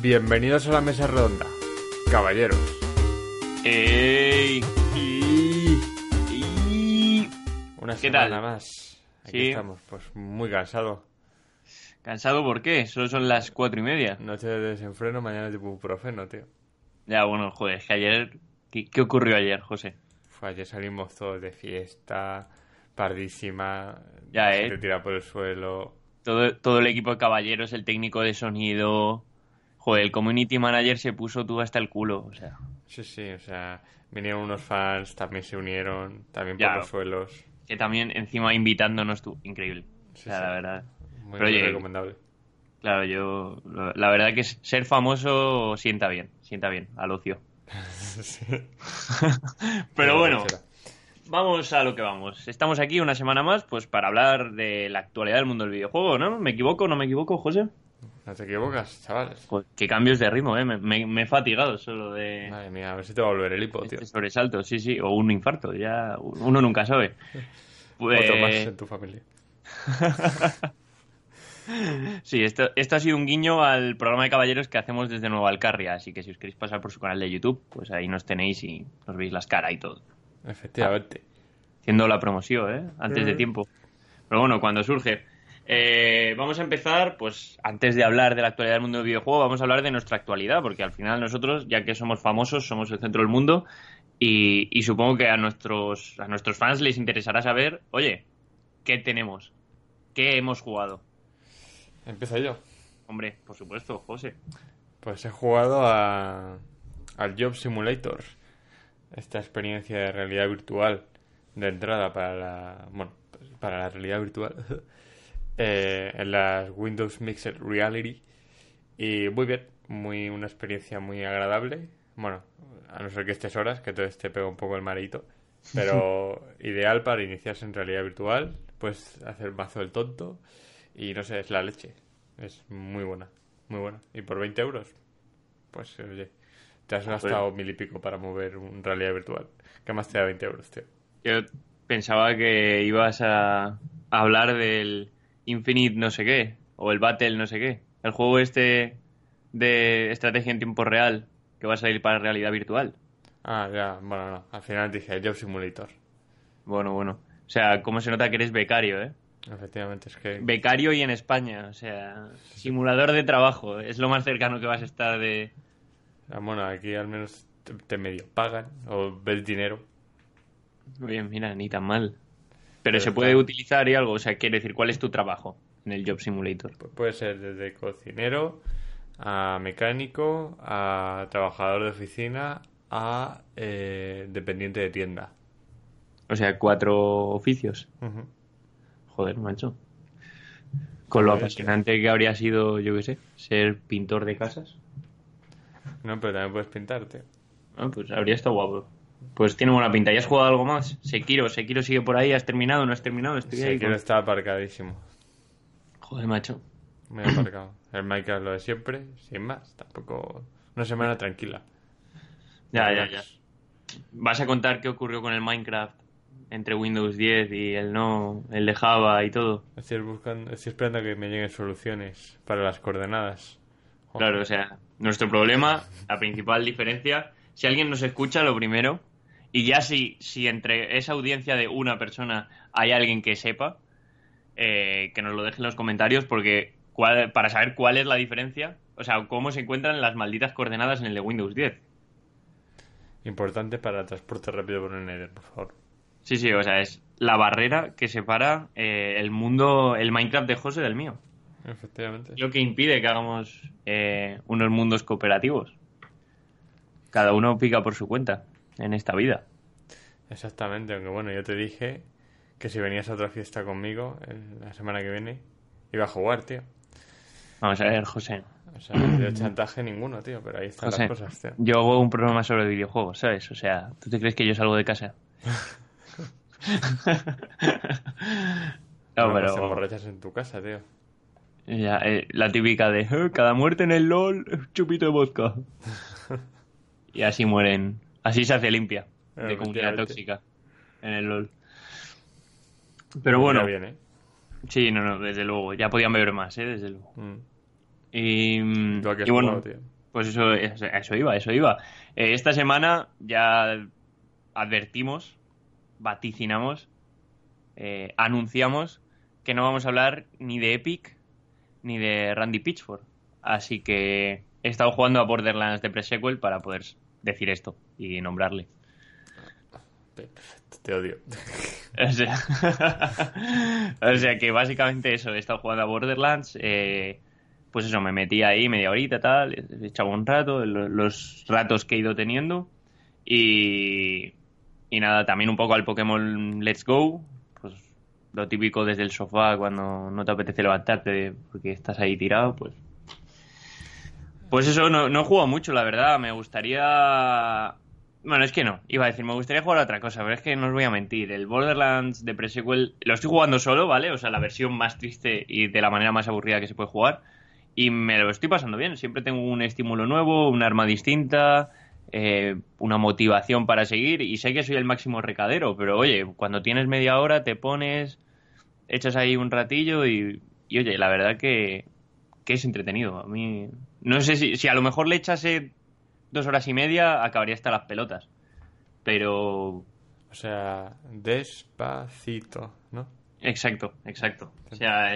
Bienvenidos a la mesa redonda, caballeros. ¡Ey! ¡Y! ¡Y! Una ¿Qué semana tal? más. Aquí Sí. estamos, pues muy cansado. ¿Cansado por qué? Solo son las cuatro y media. Noche de desenfreno, mañana de ibuprofeno, tío. Ya, bueno, joder, es que ayer... ¿Qué, qué ocurrió ayer, José? Fue ayer salimos todos de fiesta, pardísima. Ya, se ¿eh? te tira por el suelo. Todo, todo el equipo de caballeros, el técnico de sonido... Joder, el community manager se puso tú hasta el culo, o sea... Sí, sí, o sea, vinieron unos fans, también se unieron, también por Ya. los suelos. Que también encima invitándonos tú. Increíble. O Sí, sea, sí. la verdad. Muy, Pero muy oye, recomendable. Claro, yo... La verdad que ser famoso sienta bien. Sienta bien, al ocio. Sí. Pero bueno... Vamos a lo que vamos. Estamos aquí una semana más, pues para hablar de la actualidad del mundo del videojuego, ¿no? ¿Me equivoco o no me equivoco, José? No te equivocas, chavales. Qué cambios de ritmo, ¿eh? Me, me- me he fatigado solo de Madre mía, a ver si te va a volver el hipo, tío. este sobresalto, sí, sí, o un infarto, ya uno nunca sabe. Pues, Otro más en tu familia. sí, esto, esto ha sido un guiño al programa de caballeros que hacemos desde Nueva Alcarria, así que si os queréis pasar por su canal de YouTube, pues ahí nos tenéis y nos veis las caras y todo. Efectivamente. haciendo la promoción, ¿eh? Antes de Mm. tiempo. Pero bueno, cuando surge. Eh, vamos a empezar, pues antes de hablar de la actualidad del mundo del videojuego, vamos a hablar de nuestra actualidad, porque al final nosotros, ya que somos famosos, somos el centro del mundo y, y supongo que a nuestros, a nuestros fans les interesará saber, oye, ¿qué tenemos? ¿Qué hemos jugado? Empiezo yo. Hombre, por supuesto, José. Pues he jugado a, al Job Simulator. Esta experiencia de realidad virtual de entrada para la, bueno, para la realidad virtual eh, en las Windows Mixed Reality. Y muy bien, muy, una experiencia muy agradable. Bueno, a no ser que estés horas, que entonces te pega un poco el marito. Pero ideal para iniciarse en realidad virtual. Puedes hacer mazo del tonto. Y no sé, es la leche. Es muy buena, muy buena. Y por 20 euros, pues oye, te has gastado mil y pico para mover un realidad virtual. ¿Qué más te da 20 euros, tío? Yo pensaba que ibas a hablar del Infinite no sé qué, o el Battle no sé qué. El juego este de estrategia en tiempo real que va a salir para realidad virtual. Ah, ya, bueno, no. Al final dije Job Simulator. Bueno, bueno. O sea, cómo se nota que eres becario, ¿eh? Efectivamente, es que Becario y en España. O sea, simulador de trabajo. Es lo más cercano que vas a estar de... ah, bueno, aquí al menos te, te medio pagan o ves dinero. Oye, mira, ni tan mal. Pero Pero se puede utilizar y algo. O sea, quiere decir, ¿cuál es tu trabajo en el Job Simulator? Pu- Puede ser desde cocinero a mecánico, a trabajador de oficina, a eh, dependiente de tienda. O sea, cuatro oficios. Joder, macho. Con lo apasionante que habría sido, yo qué sé, ser pintor de casas. No, pero también puedes pintarte. Ah, pues habría estado guapo. Pues tiene buena pinta. ¿Y has jugado algo más? Sekiro, Sekiro sigue por ahí. ¿Has terminado? ¿No has terminado? Estoy Sí, ahí con- estar aparcadísimo. Joder, macho. Muy aparcado. El Minecraft lo de siempre, sin más. Tampoco. Una semana tranquila. Ya, ya, ya. ¿Vas a contar qué ocurrió con el Minecraft entre Windows 10 y el no, el de Java y todo? Estoy buscando, estoy esperando a que me lleguen soluciones para las coordenadas. Joder. Claro, o sea, nuestro problema, la principal diferencia, si alguien nos escucha, lo primero, y ya si, si entre esa audiencia de una persona hay alguien que sepa, eh, que nos lo deje en los comentarios, porque cuál- para saber cuál es la diferencia, o sea, cómo se encuentran las malditas coordenadas en el de Windows 10. Importante para el transporte rápido por el Nether, por favor. Sí, sí, o sea, es la barrera que separa eh, el mundo, el Minecraft de José del mío. Efectivamente. Lo que impide que hagamos eh, unos mundos cooperativos. Cada uno pica por su cuenta en esta vida. Exactamente, aunque bueno, yo te dije que si venías a otra fiesta conmigo la semana que viene, iba a jugar, tío. Vamos a ver, José. O sea, de chantaje ninguno, tío, pero ahí están José, las cosas, tío. yo hago un programa sobre videojuegos, ¿sabes? O sea, ¿tú te crees que yo salgo de casa? no, No, pues pero emborrachas en tu casa, tío. ya, eh, la típica de "Eh, cada muerte en el LOL, chupito de vodka. y así mueren. Así se hace limpia de comunidad tóxica en el LOL. Pero bueno, Ya viene. sí, no, no, desde luego. Ya podían beber más, ¿eh? Desde luego. Mm. Y, ¿Tú a qué has y bueno, tío? pues eso, eso, eso iba, eso iba. Eh, esta semana ya advertimos, vaticinamos, eh, anunciamos que no vamos a hablar ni de Epic ni de Randy Pitchford. Así que he estado jugando a Borderlands de pre-sequel para poder decir esto y nombrarle. Perfecto, te odio. O sea, o sea que básicamente eso, he estado jugando a Borderlands, eh, pues eso, me metí ahí media horita, tal, he echado un rato, lo- los ratos que he ido teniendo y, y nada, también un poco al Pokémon Let's Go, pues lo típico desde el sofá cuando no te apetece levantarte porque estás ahí tirado, pues... Pues eso, no, no he jugado mucho, la verdad, me gustaría... Bueno, es que no, iba a decir, me gustaría jugar otra cosa, pero es que no os voy a mentir. El Borderlands de pre-sequel lo estoy jugando solo, ¿vale? O sea, la versión más triste y de la manera más aburrida que se puede jugar. Y me lo estoy pasando bien. Siempre tengo un estímulo nuevo, un arma distinta, eh, una motivación para seguir. Y sé que soy el máximo recadero, pero oye, cuando tienes media hora te pones, echas ahí un ratillo y, y oye, la verdad que, que es entretenido. A mí, no sé si, si a lo mejor le echase dos horas y media, acabaría hasta las pelotas. Pero, O sea, despacito, ¿no? exacto, exacto. O sea,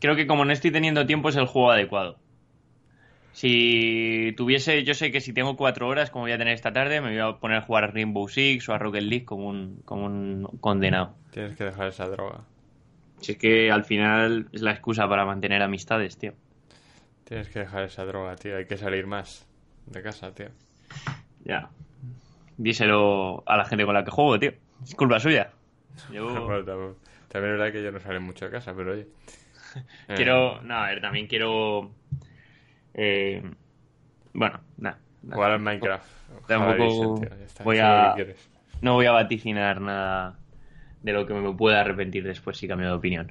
creo que como no estoy teniendo tiempo es el juego adecuado. Si tuviese, yo sé que si tengo cuatro horas, como voy a tener esta tarde, me voy a poner a jugar a Rainbow Six o a Rocket League como un, como un condenado. Tienes que dejar esa droga. Si es que al final es la excusa para mantener amistades, tío. Tienes que dejar esa droga, tío. Hay que salir más de casa, tío. Ya. Díselo a la gente con la que juego, tío. Es culpa suya. Yo Bueno, tam- también es verdad que yo no salgo mucho de casa, pero oye. Eh, quiero. No, a ver, también quiero. eh, bueno, nada. Jugar al Minecraft. Tampoco voy a-. No voy a vaticinar nada de lo que me pueda arrepentir después si cambio de opinión.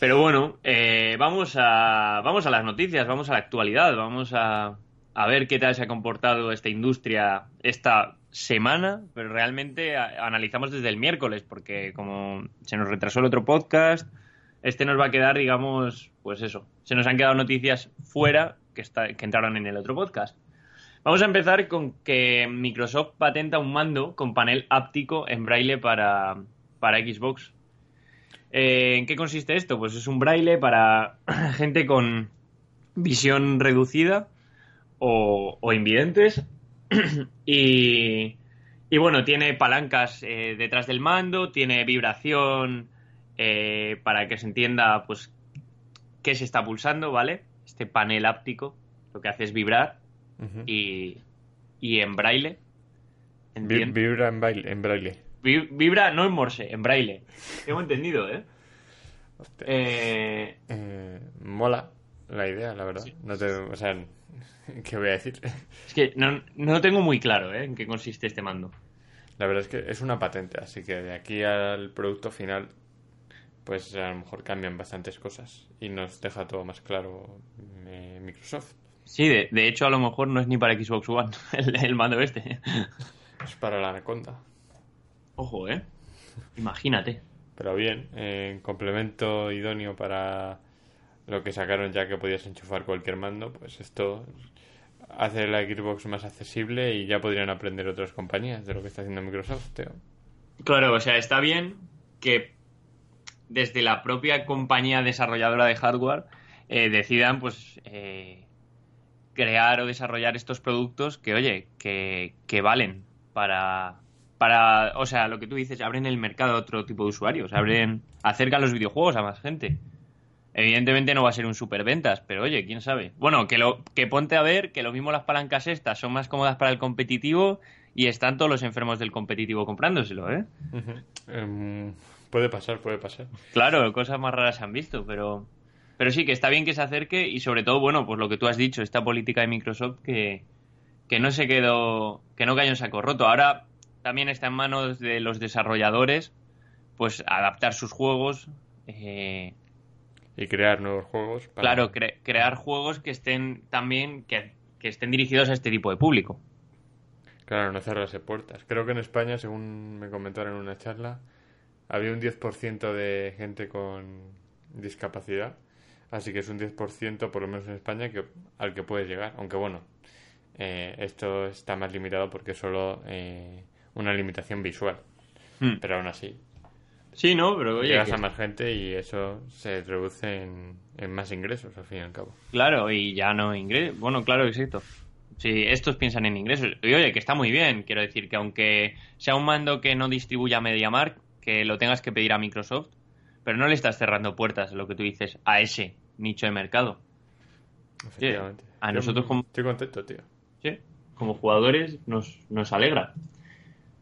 Pero bueno, eh, vamos a vamos a las noticias, vamos a la actualidad, vamos a, a ver qué tal se ha comportado esta industria esta semana, pero realmente analizamos desde el miércoles, porque como se nos retrasó el otro podcast, este nos va a quedar, digamos, pues eso, se nos han quedado noticias fuera que entraron en el otro podcast. Vamos a empezar con que Microsoft patenta un mando con panel áptico en braille para, para Xbox. Eh, ¿En qué consiste esto? Pues es un braille para gente con visión reducida o, o invidentes. y, y bueno, tiene palancas eh, detrás del mando, tiene vibración eh, para que se entienda pues qué se está pulsando, ¿vale? Este panel áptico lo que hace es vibrar y, y en braille. Vibra en, baile, en braille. Vi- Vibra no en morse, en braille. Tengo entendido, ¿eh? Eh, Eh, mola la idea, la verdad. No te, o sea, ¿qué voy a decir? es que no, no tengo muy claro, ¿eh? En qué consiste este mando. La verdad es que es una patente, así que de aquí al producto final, pues a lo mejor cambian bastantes cosas y nos deja todo más claro eh, Microsoft. Sí, de, de hecho a lo mejor no es ni para Xbox One el, el mando este. Es para la Anaconda. Ojo, ¿eh? Imagínate. Pero bien, en complemento idóneo para lo que sacaron ya que podías enchufar cualquier mando, pues esto hace la Xbox más accesible y ya podrían aprender otras compañías de lo que está haciendo Microsoft, tío. Claro, o sea, está bien que desde la propia compañía desarrolladora de hardware eh, decidan, pues, eh, crear o desarrollar estos productos que, oye, que, que valen para, para, o sea, lo que tú dices, abren el mercado a otro tipo de usuarios, abren, acercan los videojuegos a más gente. Evidentemente no va a ser un superventas, pero oye, quién sabe. Bueno, que lo que ponte a ver que lo mismo las palancas estas son más cómodas para el competitivo y están todos los enfermos del competitivo comprándoselo, ¿eh? Em, puede pasar, puede pasar. Claro, cosas más raras se han visto, pero Pero sí, que está bien que se acerque y sobre todo, bueno, pues lo que tú has dicho, esta política de Microsoft que, que no se quedó, que no cayó en saco roto. Ahora también está en manos de los desarrolladores, pues adaptar sus juegos. Eh, y crear nuevos juegos. Claro, crear juegos que estén también, que, que estén dirigidos a este tipo de público. Claro, no cerrarse puertas. Creo que en España, según me comentaron en una charla, había un 10% de gente con discapacidad. Así que es un 10%, por lo menos en España, que, al que puedes llegar. Aunque bueno, eh, esto está más limitado porque es solo eh, una limitación visual. Hmm. Pero aún así. Sí, no, pero oye. Llegas a más gente y eso se traduce en, en, más ingresos, al fin y al cabo. Claro, y ya no ingresos. Bueno, claro, exacto. Si estos piensan en ingresos. Y oye, que está muy bien. Quiero decir que aunque sea un mando que no distribuya MediaMark, que lo tengas que pedir a Microsoft, pero no le estás cerrando puertas, lo que tú dices, a ese nicho de mercado. Efectivamente. a nosotros como... Estoy contento, tío. Sí, como jugadores nos, nos alegra.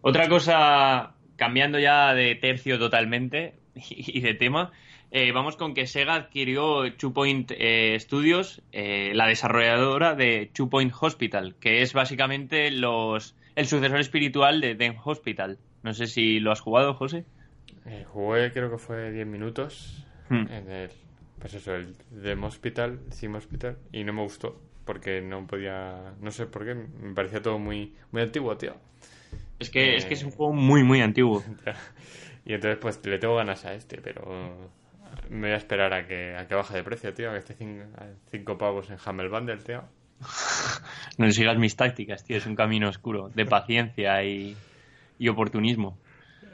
Otra cosa, cambiando ya de tercio totalmente y de tema, eh, vamos con que Sega adquirió Two Point eh, Studios, eh, la desarrolladora de Two Point Hospital, que es básicamente los el sucesor espiritual de Den Hospital. No sé si lo has jugado, José. jugué, creo que fue 10 minutos hmm. en el, pues eso, el Dem Hospital, Sim Hospital, y no me gustó porque no podía, no sé por qué, me parecía todo muy, muy antiguo, tío. Es que, es que es un juego muy, muy antiguo. y entonces, pues le tengo ganas a este, pero me voy a esperar a que, a que baje de precio, tío. A que esté 5 pavos en Hammer Bundle, tío. no sigas mis tácticas, tío. Es un camino oscuro de paciencia y, y oportunismo.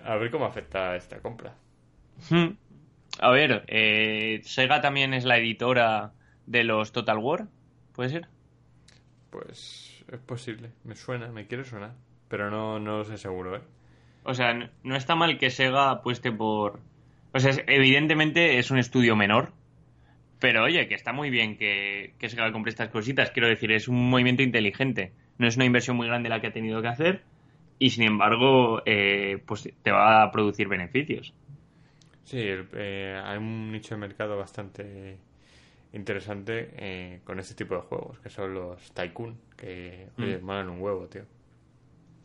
A ver cómo afecta esta compra. Hmm. A ver, eh, Sega también es la editora de los Total War, ¿puede ser? Pues es posible, me suena, me quiere sonar, pero no, no lo sé seguro, ¿eh? O sea, no está mal que Sega apueste por, pues evidentemente es un estudio menor, pero oye, que está muy bien que, que se compre estas cositas. Quiero decir, es un movimiento inteligente. No es una inversión muy grande la que ha tenido que hacer y sin embargo, eh, pues te va a producir beneficios. Sí, eh, hay un nicho de mercado bastante interesante eh, con este tipo de juegos, que son los Tycoon, que mm. molan un huevo, tío.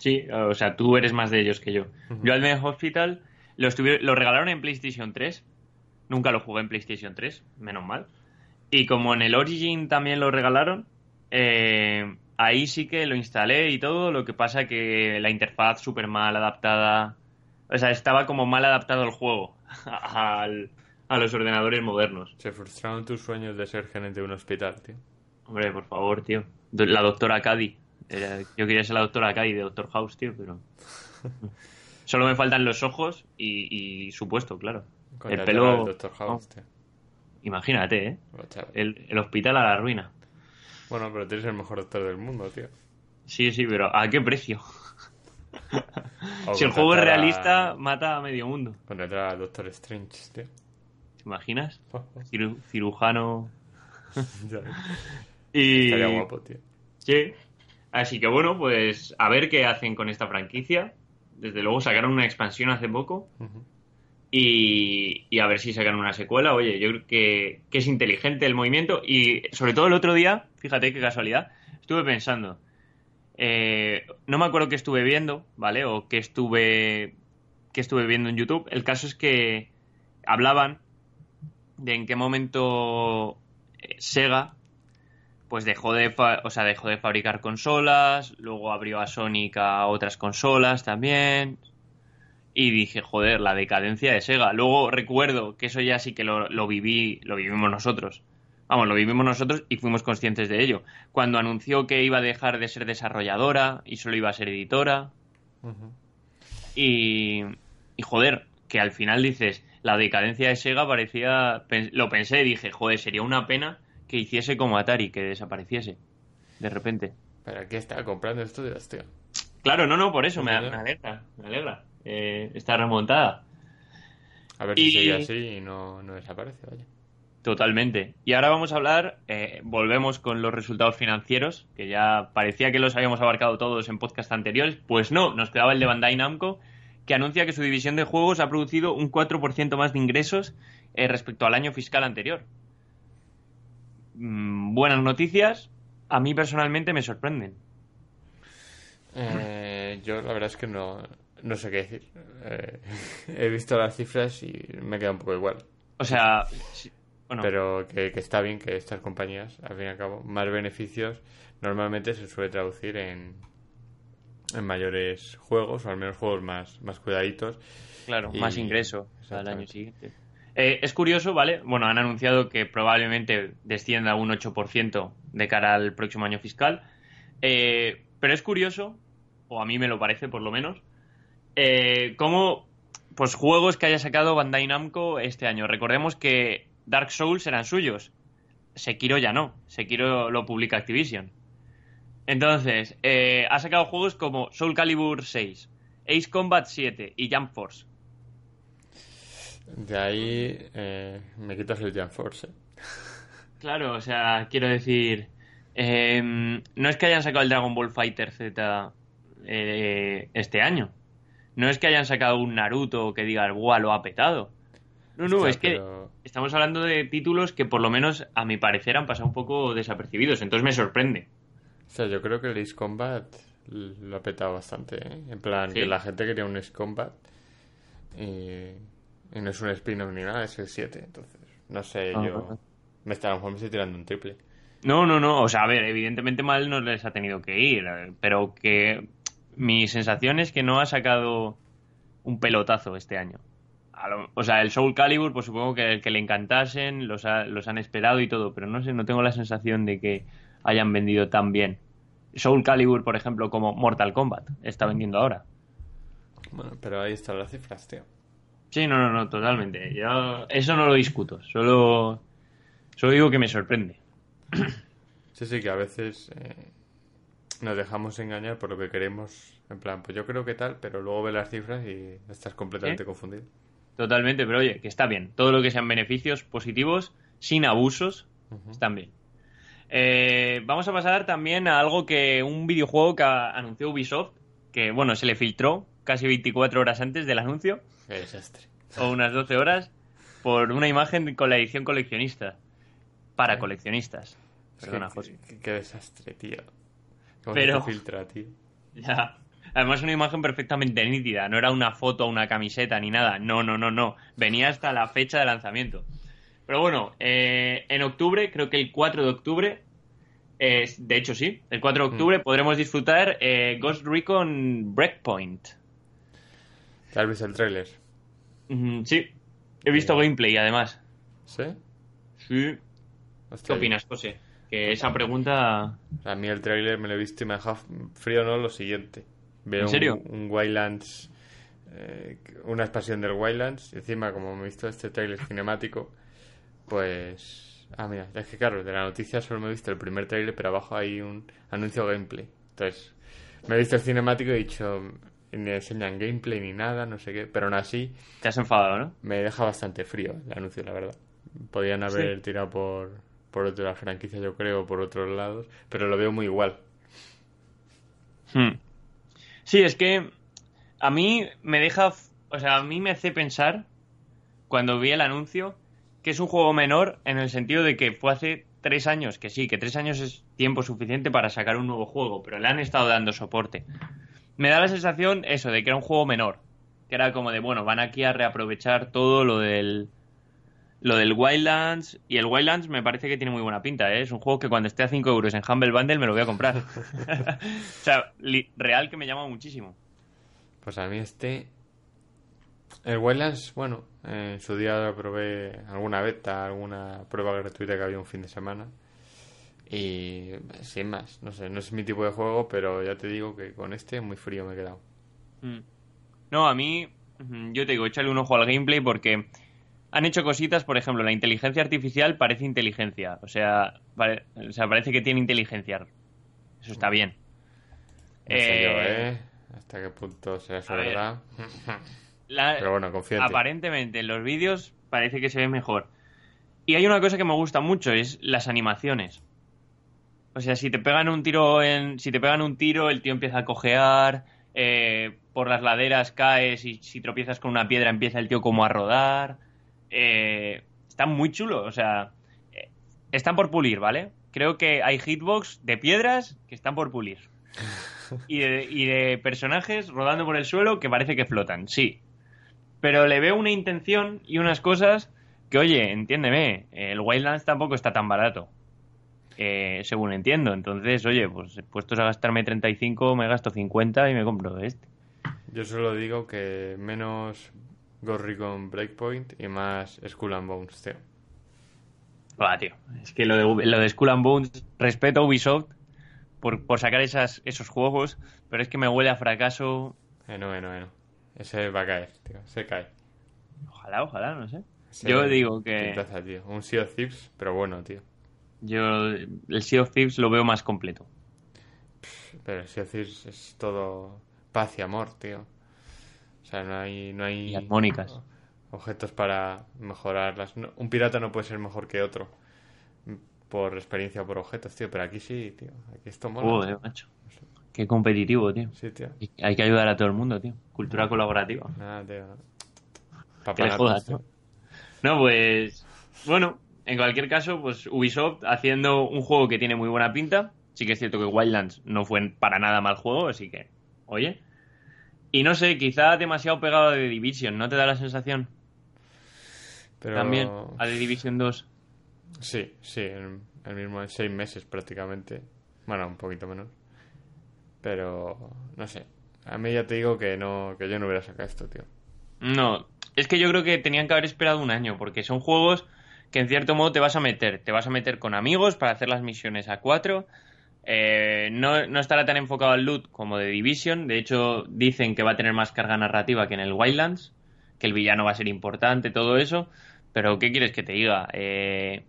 Sí, o sea, tú eres más de ellos que yo. Yo al Hospital lo, lo regalaron en PlayStation 3. Nunca lo jugué en PlayStation 3, menos mal. Y como en el Origin también lo regalaron, eh, ahí sí que lo instalé y todo. Lo que pasa que la interfaz súper mal adaptada. O sea, estaba como mal adaptado el juego al, a los ordenadores modernos. Se frustraron tus sueños de ser gerente de un hospital, tío. Hombre, por favor, tío. La doctora Cady. Yo quería ser la doctora Cady de Doctor House, tío, pero. Solo me faltan los ojos y, su puesto, claro. el pelo. Imagínate, ¿eh? El, hospital a la ruina. Bueno, pero tienes el mejor doctor del mundo, tío. Sí, sí, pero ¿a qué precio? si el juego es realista, mata a medio mundo. Contratar al Doctor Strange, tío. ¿Te imaginas? cirujano. y... Estaría guapo, tío. Sí. Así que bueno, pues a ver qué hacen con esta franquicia desde luego sacaron una expansión hace poco y, a ver si sacan una secuela. Oye, yo creo que, es inteligente el movimiento y sobre todo el otro día, fíjate qué casualidad, estuve pensando, eh, no me acuerdo qué estuve viendo, ¿vale? O qué estuve, qué estuve viendo en YouTube. El caso es que hablaban de en qué momento eh, Sega pues dejó de, o sea, dejó de fabricar consolas, luego abrió a Sonic a otras consolas también. Y dije, joder, la decadencia de Sega. Luego recuerdo que eso ya sí que lo, lo viví, lo vivimos nosotros. Vamos, lo vivimos nosotros y fuimos conscientes de ello. Cuando anunció que iba a dejar de ser desarrolladora y solo iba a ser editora. y, y joder, que al final dices, la decadencia de Sega parecía. Lo pensé y dije, joder, sería una pena que hiciese como Atari, que desapareciese de repente. ¿Para qué estaba comprando estudios, tío? Claro, no, no, por eso, me, alegra, me alegra. Eh, está remontada. A ver si sigue así y no, desaparece, vaya. Totalmente. Y ahora vamos a hablar, eh, volvemos con los resultados financieros, que ya parecía que los habíamos abarcado todos en podcast anteriores. Pues no, nos quedaba el de Bandai Namco, que anuncia que su división de juegos ha producido un 4% más de ingresos eh, respecto al año fiscal anterior. Mm, buenas noticias, a mí personalmente me sorprenden. Eh, yo la verdad es que no, no sé qué decir. Eh, he visto las cifras y me queda un poco igual. O sea, sí, bueno, Pero que, que está bien que estas compañías, al fin y al cabo, más beneficios normalmente se suele traducir en, en mayores juegos, o al menos juegos más, más cuidaditos. claro, y- más ingreso al año siguiente. Eh, es curioso, ¿vale? Bueno, han anunciado que probablemente descienda un 8% de cara al próximo año fiscal. Eh, pero es curioso, o a mí me lo parece por lo menos, eh, cómo pues juegos que haya sacado Bandai Namco este año. Recordemos que Dark Souls eran suyos. Sekiro ya no. Sekiro lo publica Activision. Entonces, eh, ha sacado juegos como Soul Calibur 6, Ace Combat 7 y Jump Force. De ahí eh, me quitas el Jump Force. ¿eh? Claro, o sea, quiero decir, eh, no es que hayan sacado el Dragon Ball Fighter Z eh, este año. No es que hayan sacado un Naruto que diga, ¡guau, lo ha petado! No, no, es que estamos hablando de títulos que por lo menos a mi parecer han pasado un poco desapercibidos, entonces me sorprende. O sea, yo creo que el Ace Combat lo ha petado bastante, ¿eh? En plan, ¿Sí? que la gente quería un Ace Combat y, y no es un spin-off ni nada, es el 7. Entonces, no sé, Ah, yo ajá. me está, a lo mejor me estoy tirando un triple. No, no, no, o sea, a ver, evidentemente mal no les ha tenido que ir, eh, pero que mi sensación es que no ha sacado un pelotazo este año. Lo- o sea, el Soul Calibur, pues supongo que el que le encantasen, los, ha- los han esperado y todo, pero no sé, no tengo la sensación de que hayan vendido tan bien. Soul Calibur, por ejemplo, como Mortal Kombat, está vendiendo ahora. Bueno, pero ahí están las cifras, tío. Sí, no, no, no, totalmente. Yo eso no lo discuto, solo, solo digo que me sorprende. Sí, sí, que a veces eh, nos dejamos engañar por lo que queremos. En plan, pues yo creo que tal, pero luego ves las cifras y estás completamente ¿Eh? confundido. Totalmente, pero oye, que está bien. Todo lo que sean beneficios positivos, sin abusos, están bien. Eh, vamos a pasar también a algo que un videojuego que anunció Ubisoft, que bueno, se le filtró casi 24 horas antes del anuncio, Qué desastre. o unas 12 horas, por una imagen con la edición coleccionista. Para coleccionistas. Perdona, José. Qué, qué desastre, tío. ¿Cómo Pero- se filtra, tío? Ya. Además, una imagen perfectamente nítida. No era una foto una camiseta ni nada. No, no, no, no. Venía hasta la fecha de lanzamiento. Pero bueno, eh, en octubre, creo que el 4 de octubre, eh, de hecho sí, el 4 de octubre podremos disfrutar eh, Ghost Recon Breakpoint. ¿Has visto el tráiler? Mm, sí, he visto gameplay además. ¿Sí? Sí. ¿Qué opinas, José? Que esa pregunta... A mí el tráiler me lo he visto y me ha dejado frío, ¿no? Lo siguiente. Veo ¿En serio? Un, un Wildlands, eh, una expansión del Wildlands. Y encima, como me he visto este tráiler cinemático, pues... Ah, mira, es que claro, de la noticia solo me he visto el primer tráiler, pero abajo hay un anuncio gameplay. Entonces, me he visto el cinemático y he dicho... Ni enseñan gameplay ni nada, no sé qué. Pero aún así, Te has enfadado, ¿no? me deja bastante frío el anuncio, la verdad. Podían haber tirado por, por otra franquicia, yo creo, por otros lados, pero lo veo muy igual. Hmm. Sí, es que a mí me deja, o sea, a mí me hace pensar cuando vi el anuncio que es un juego menor en el sentido de que fue hace tres años, que sí, que tres años es tiempo suficiente para sacar un nuevo juego, pero le han estado dando soporte. Me da la sensación eso, de que era un juego menor, que era como de, bueno, van aquí a reaprovechar todo lo del lo del Wildlands y el Wildlands me parece que tiene muy buena pinta, ¿eh? es un juego que cuando esté a 5 euros en Humble Bundle me lo voy a comprar. o sea, real que me llama muchísimo. Pues a mí este... El Wildlands, bueno, eh, en su día lo probé alguna beta, alguna prueba gratuita que había un fin de semana. Y sin más, no sé, no es mi tipo de juego, pero ya te digo que con este muy frío me he quedado. Mm. No, a mí, mm, yo te digo, échale un ojo al gameplay porque han hecho cositas, por ejemplo, la inteligencia artificial parece inteligencia. O sea, pare- o sea parece que tiene inteligencia. Eso está bien. No sé yo, Eh, ¿eh? Hasta qué punto será eso verdad. la- Pero bueno, confío aparentemente en los vídeos parece que se ve mejor. Y hay una cosa que me gusta mucho, es las animaciones. O sea, si te pegan un tiro en, si te pegan un tiro, el tío empieza a cojear, eh, por las laderas caes y si tropiezas con una piedra empieza el tío como a rodar. Eh, muy chulo, o sea, eh, están por pulir, ¿vale? Creo que hay hitbox de piedras que están por pulir. Y de, y de personajes rodando por el suelo que parece que flotan, sí. Pero le veo una intención y unas cosas que, oye, entiéndeme, el Wildlands tampoco está tan barato. Eh, según entiendo. Entonces, oye, pues puestos a gastarme 35, me gasto 50 y me compro este. Yo solo digo que menos Gorrigon Breakpoint y más Skull and Bones, tío. Buah, tío. Es que lo de, lo de Skull and Bones, respeto a Ubisoft por, por sacar esas, esos juegos, pero es que me huele a fracaso. Eh, no, eh, no, eh, no. Ese va a caer, tío. Se cae. Ojalá, ojalá, no sé. Ese Yo digo que- tío. Un Sea of Thieves, pero bueno, tío. Yo el Sea of Thieves lo veo más completo. Pero el Sea of Thieves es todo paz y amor, tío. O sea, no hay... No hay Y armónicas. Objetos para mejorarlas. No- un pirata no puede ser mejor que otro. Por experiencia o por objetos, tío. Pero aquí sí, tío. Aquí esto mola. Joder, macho. Qué competitivo, tío. Sí, tío. Hay que ayudar a todo el mundo, tío. Cultura colaborativa. Nada, tío. Que le jodas, tío. No, pues. Bueno, en cualquier caso, pues Ubisoft haciendo un juego que tiene muy buena pinta. Sí que es cierto que Wildlands no fue para nada mal juego, así que. Oye. Y no sé, quizá demasiado pegado a The Division, ¿no te da la sensación? Pero... También, a The Division 2. Sí, sí, en el mismo en seis meses prácticamente. Bueno, un poquito menos. Pero no sé. A mí ya te digo que no, que yo no hubiera sacado esto, tío. No, es que yo creo que tenían que haber esperado un año, porque son juegos que en cierto modo te vas a meter. Te vas a meter con amigos para hacer las misiones a cuatro. Eh, no, no estará tan enfocado al loot como de Division. De hecho, dicen que va a tener más carga narrativa que en el Wildlands. Que el villano va a ser importante, todo eso. Pero, ¿qué quieres que te diga? Eh,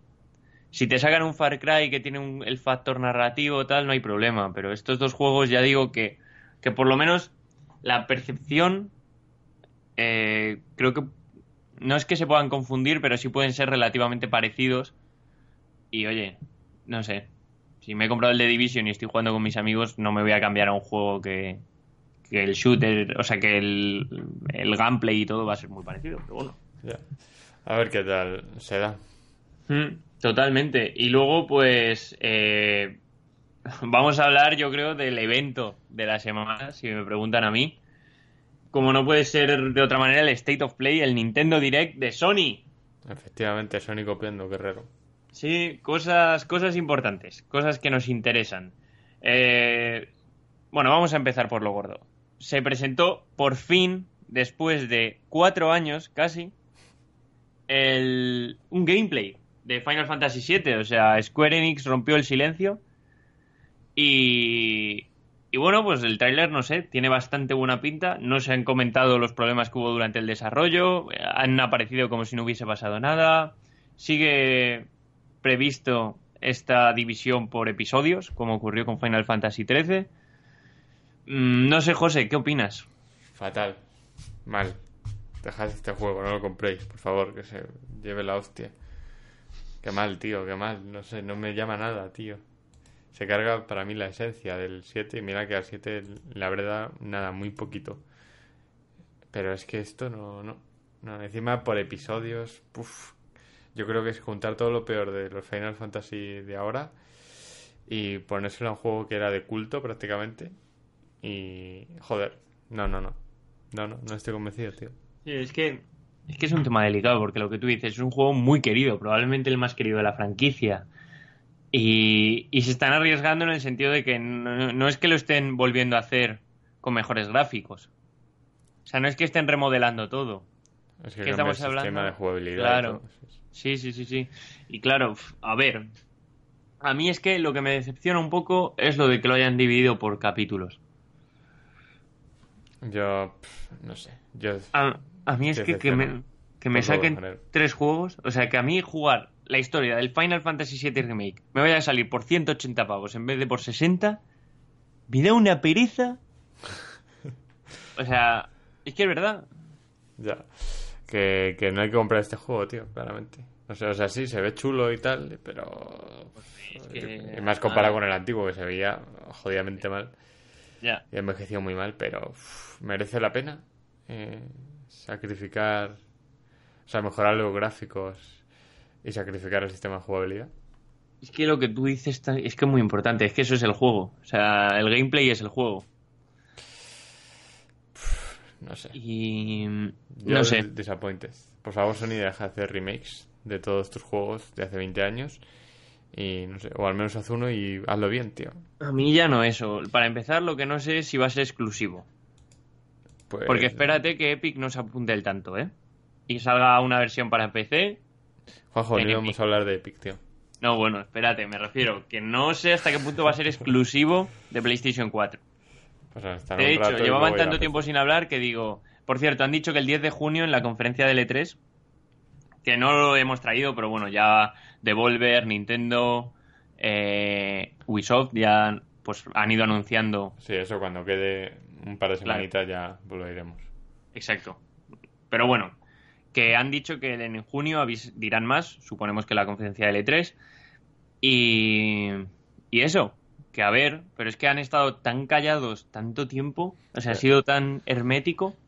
si te sacan un Far Cry que tiene el factor narrativo, tal, no hay problema. Pero estos dos juegos ya digo que, que por lo menos la percepción eh, creo que no es que se puedan confundir, pero sí pueden ser relativamente parecidos. Y oye, no sé. Si me he comprado el de Division y estoy jugando con mis amigos, no me voy a cambiar a un juego que, que el shooter, o sea, que el, el gameplay y todo va a ser muy parecido. Pero bueno. A ver qué tal se da. Mm, Totalmente. Y luego, pues, eh, vamos a hablar, yo creo, del evento de la semana, si me preguntan a mí. Como no puede ser de otra manera, el State of Play, el Nintendo Direct de Sony. Efectivamente, Sony copiando Guerrero. Sí, cosas, cosas importantes, cosas que nos interesan. Eh, bueno, vamos a empezar por lo gordo. Se presentó por fin, después de cuatro años casi, el, un gameplay de Final Fantasy VII. O sea, Square Enix rompió el silencio. Y, y bueno, pues el tráiler, no sé, tiene bastante buena pinta. No se han comentado los problemas que hubo durante el desarrollo. Han aparecido como si no hubiese pasado nada. Sigue previsto esta división por episodios, como ocurrió con Final Fantasy XIII. Mm, No sé, José, ¿qué opinas? Fatal. Mal. Dejad este juego, no lo compréis, por favor, que se lleve la hostia. Qué mal, tío, qué mal. No sé, no me llama nada, tío. Se carga para mí la esencia del 7 y mira que al 7 la verdad, nada, muy poquito. Pero es que esto no, no. no encima por episodios, puf. Yo creo que es juntar todo lo peor de los Final Fantasy de ahora y ponérselo a un juego que era de culto prácticamente. Y joder, no, no, no. No, no, no estoy convencido, tío. Sí, es que es que es un tema delicado porque lo que tú dices es un juego muy querido, probablemente el más querido de la franquicia. Y, y se están arriesgando en el sentido de que no, no es que lo estén volviendo a hacer con mejores gráficos. O sea, no es que estén remodelando todo. Es que ¿Qué cambia estamos el sistema hablando? de jugabilidad. Claro. Sí, sí, sí, sí. Y claro, a ver, a mí es que lo que me decepciona un poco es lo de que lo hayan dividido por capítulos. Yo, no sé. Yo, A, a mí es que, que me, que me saquen tres juegos, o sea, que a mí jugar la historia del Final Fantasy VII Remake me vaya a salir por 180 pavos en vez de por 60, me da una pereza. O sea, es que es verdad. ya. Que, que no hay que comprar este juego, tío, claramente. O sea, o sea, sí, se ve chulo y tal, pero... es que- Y más comparado con el antiguo, que se veía jodidamente mal. Ya. Y envejeció muy mal, pero merece la pena eh, sacrificar, o sea, mejorar los gráficos y sacrificar el sistema de jugabilidad. Es que lo que tú dices es que es muy importante, es que eso es el juego. O sea, el gameplay es el juego. No sé. Y. Yo No sé. Por favor, Sony deja de hacer remakes de todos tus juegos de hace 20 años. Y no sé, o al menos haz uno y hazlo bien, tío. A mí ya no eso. Para empezar, lo que no sé es si va a ser exclusivo. Pues, Porque espérate que Epic no se apunte el tanto, ¿eh? Y salga una versión para PC. Juanjo, no íbamos a hablar de Epic, tío. No, bueno, espérate, me refiero. Que no sé hasta qué punto va a ser exclusivo de PlayStation 4. O sea, estar De hecho, llevaban tanto tiempo sin hablar que digo. Por cierto, han dicho que el 10 de junio en la conferencia del E3, que no lo hemos traído, pero bueno, ya Devolver, Nintendo, eh, Ubisoft ya pues han ido anunciando. Sí, eso cuando quede un par de Claro. semanitas ya pues lo iremos. Exacto. Pero bueno, que han dicho que en junio dirán más, suponemos que la conferencia del E3. Y, y eso, que a ver, pero es que han estado tan callados tanto tiempo, o sea, ha Sí. sido tan hermético,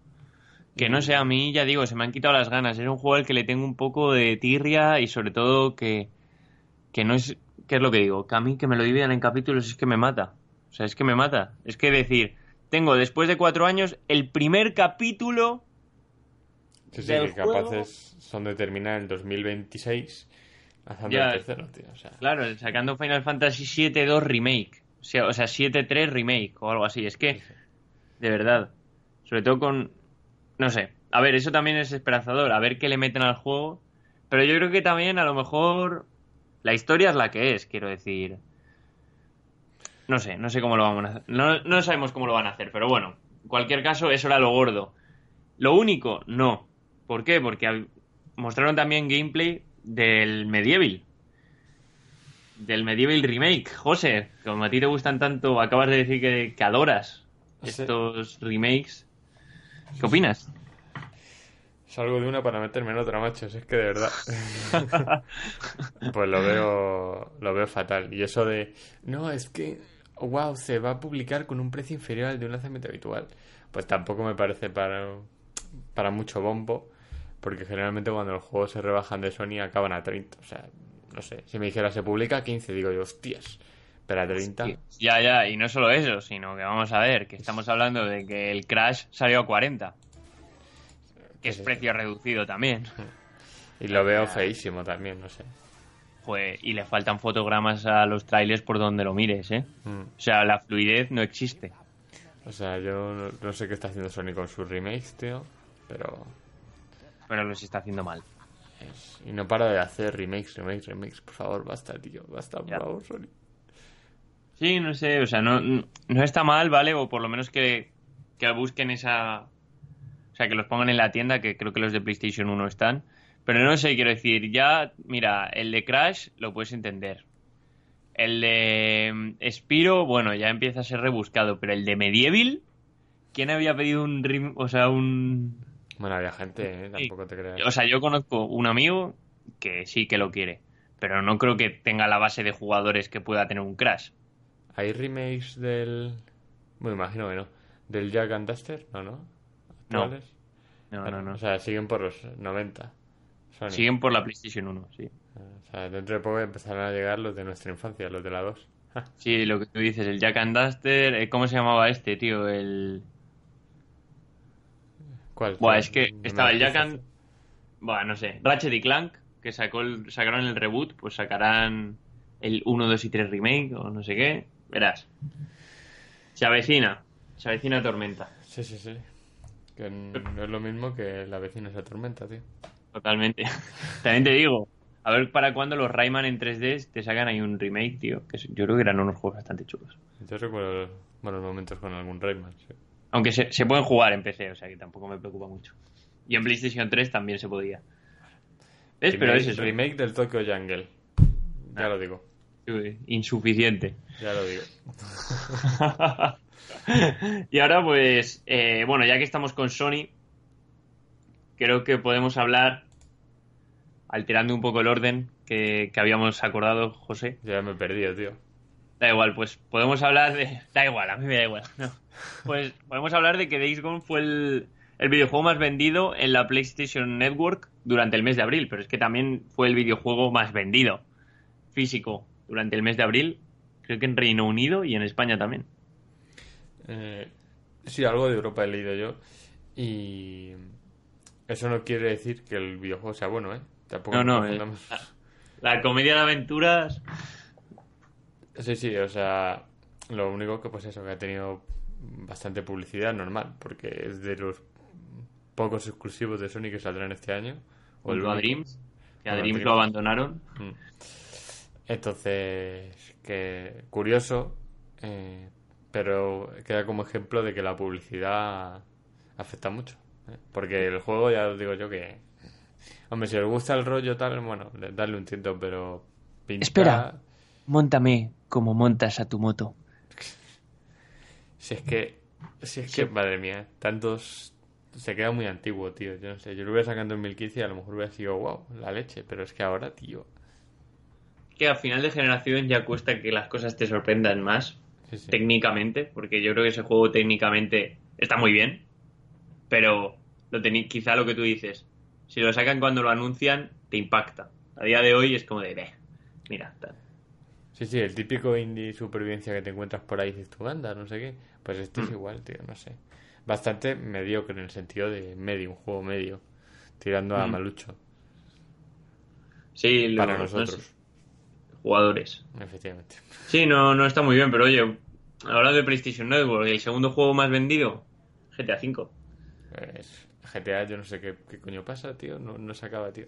que no sé, a mí ya digo, se me han quitado las ganas. Es un juego al que le tengo un poco de tirria y sobre todo que, que no es, ¿qué es lo que digo? Que a mí que me lo dividan en capítulos es que me mata. O sea, es que me mata. Es que decir, tengo después de cuatro años el primer capítulo Sí, sí, Del que juego- capaces son de terminar en 202026 haciendo Ya. el tercero, tío. O sea, Claro, sacando Final Fantasy VII 2 Remake. O sea, o sea 7-3 Remake o algo así. Es que, de verdad, sobre todo con... No sé. A ver, eso también es esperanzador. A ver qué le meten al juego. Pero yo creo que también a lo mejor la historia es la que es, quiero decir. No sé, no sé cómo lo vamos a hacer. No, no sabemos cómo lo van a hacer, pero bueno. En cualquier caso, eso era lo gordo. Lo único, no. ¿Por qué? Porque mostraron también gameplay del Medieval. Del Medieval Remake. José, como a ti te gustan tanto, acabas de decir que, que adoras Sí. estos remakes. ¿Qué opinas? salgo de una para meterme en otra, macho. si Es que de verdad. pues lo veo, lo veo fatal. Y eso de, no, es que, wow, se va a publicar con un precio inferior al de un lanzamiento habitual. Pues tampoco me parece para, para mucho bombo. Porque generalmente cuando los juegos se rebajan de Sony acaban a 30. O sea, no sé. Si me dijera se publica a 15, digo yo, hostias. Pero a 30. Ya, ya, y no solo eso, sino que vamos a ver, que estamos hablando de que el Crash salió a 40. Que es precio reducido también. Y lo veo feísimo también, no sé. Joder, y le faltan fotogramas a los trailers por donde lo mires, ¿eh? Mm. O sea, la fluidez no existe. O sea, yo no, no sé qué está haciendo Sony con sus remakes, tío. Pero. Pero los está haciendo mal. Y no para de hacer remakes, remakes, remakes. Por favor, basta, tío. Basta, por Ya. favor, Sony. Sí, no sé, o sea, no, no está mal, ¿vale? O por lo menos que, que busquen esa... O sea, que los pongan en la tienda, que creo que los de PlayStation 1 están. Pero no sé, quiero decir, ya, mira, el de Crash lo puedes entender. El de mm, Spiro, bueno, ya empieza a ser rebuscado, pero el de Medieval, ¿quién había pedido un... O sea, un... Bueno, había gente, ¿eh? Tampoco te creas. O sea, yo conozco un amigo que sí que lo quiere, pero no creo que tenga la base de jugadores que pueda tener un Crash. ¿Hay remakes del. Bueno, imagino que no. ¿Del Jack and Duster? No, no. No. ¿Actuales? No, no, no. O sea, siguen por los 90. Sony. Siguen por la PlayStation 1, sí. O sea, dentro de poco empezarán a llegar los de nuestra infancia, los de la 2. Sí, lo que tú dices, el Jack and Duster, eh, ¿cómo se llamaba este, tío? El... ¿Cuál? Buah, es que No estaba el Jack. Buah, no sé. Ratchet y Clank, que sacó el... sacaron el reboot, pues sacarán el 1, 2 y 3 remake o no sé qué. Verás. Se avecina. Se avecina tormenta. Sí, sí, sí. Que no es lo mismo que la vecina esa tormenta, tío. Totalmente. También te digo, a ver para cuándo los Rayman en 3D te sacan ahí un remake, tío. Que yo creo que eran unos juegos bastante chulos. Yo recuerdo buenos momentos con algún Rayman, sí. Aunque se, se pueden jugar en PC, o sea que tampoco me preocupa mucho. Y en PlayStation 3 también se podía. ¿Ves? Pero Remake- es eso. Remake del Tokyo Jungle. Ya Ah. lo digo. Uy, Insuficiente. Ya lo digo. y ahora, pues, eh, bueno, ya que estamos con Sony, creo que podemos hablar, alterando un poco el orden que, que habíamos acordado, José. Ya me he perdido, tío. Da igual, pues podemos hablar de... Da igual, a mí me da igual. no. Pues podemos hablar de que Days Gone fue el, el videojuego más vendido en la PlayStation Network durante el mes de abril, pero es que también fue el videojuego más vendido físico durante el mes de abril. Creo que en Reino Unido y en España también. Eh, sí, algo de Europa he leído yo. Y eso no quiere decir que el videojuego sea bueno, ¿eh? Tampoco No, no, eh. La comedia de aventuras. Sí, sí, o sea, lo único que pues eso, que ha tenido bastante publicidad normal, porque es de los pocos exclusivos de Sony que saldrán este año. O el a. Dreams. Que a Dreams. lo abandonaron. Mm. Entonces, que curioso, eh, pero queda como ejemplo de que la publicidad afecta mucho. ¿eh? Porque el juego, ya os digo yo que... Hombre, si os gusta el rollo tal, bueno, darle un tiento, pero... pinta- Espera. Móntame como montas a tu moto. Si es que... Si es que, madre mía, tantos... Se queda muy antiguo, tío. Yo no sé, yo lo hubiera sacado en 2015 y a lo mejor hubiera sido, wow, la leche. Pero es que ahora, tío... Que a final de generación ya cuesta que las cosas te sorprendan más. Sí, sí. técnicamente, porque yo creo que ese juego técnicamente está muy bien, pero lo quizá lo que tú dices, si lo sacan cuando lo anuncian, te impacta. A día de hoy es como de, "Beh, mira, tal". Sí, sí, el típico indie supervivencia que te encuentras por ahí dices tú, anda, no sé qué. Pues este Mm. es igual, tío, no sé. Bastante mediocre en el sentido de medio, un juego medio. Tirando a Mm. malucho. sí, lo- Para no sé, nosotros, jugadores. efectivamente. Sí, no, no está muy bien, pero oye, hablando de PlayStation Network, el segundo juego más vendido, GTA V. Pues, GTA, yo no sé qué, qué coño pasa, tío. No, no se acaba, tío.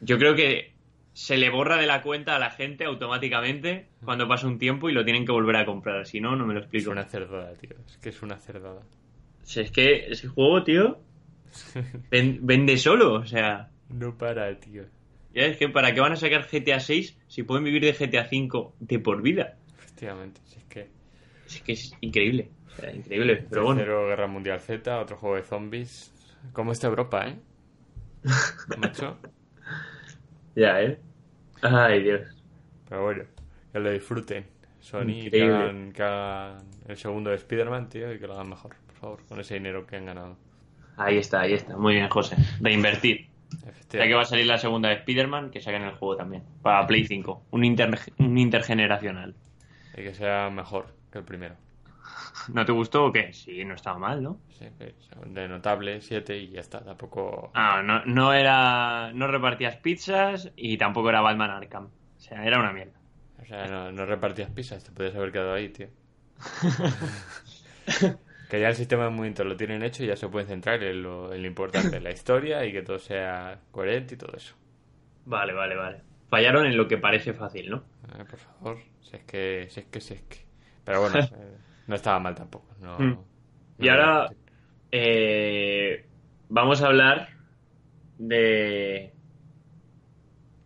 Yo creo que se le borra de la cuenta a la gente automáticamente cuando pasa un tiempo y lo tienen que volver a comprar. Si no, no me lo Es explico. una cerdada, tío. Es que es una cerdada. Si es que ese juego, tío, ven- vende solo. O sea, No para, tío. ya es que ¿para qué van a sacar GTA 6 si pueden vivir de GTA 5 de por vida? Efectivamente, si es que... Es que es increíble. O sea, increíble. Pero bueno, Guerra Mundial Z, otro juego de zombies. ¿Cómo está Europa, eh? Macho. ya, ¿eh? Ay, Dios. Pero bueno, que lo disfruten. Sony que hagan, que hagan el segundo de Spider-Man, tío, y que lo hagan mejor, por favor, con ese dinero que han ganado. Ahí está, ahí está. Muy bien, José. Reinvertir. Ya que va a salir la segunda de Spider-Man, que saquen el juego también. Para Play 5. Un, inter- un intergeneracional. Y que sea mejor que el primero. ¿No te gustó o qué? Sí, no estaba mal, ¿no? Sí, de notable, 7 y ya está. Tampoco. Ah, no, no era. No repartías pizzas y tampoco era Batman Arkham. O sea, era una mierda. O sea, no, no repartías pizzas, te podías haber quedado ahí, tío. que ya el sistema de movimiento lo tienen hecho y ya se pueden centrar en lo, en lo importante, la historia y que todo sea coherente y todo eso. Vale, vale, vale. Fallaron en lo que parece fácil, ¿no? Eh, por favor, si es que, si es que, si es que. Pero bueno, eh, no estaba mal tampoco. No, Mm. no Y ahora eh, vamos a hablar de...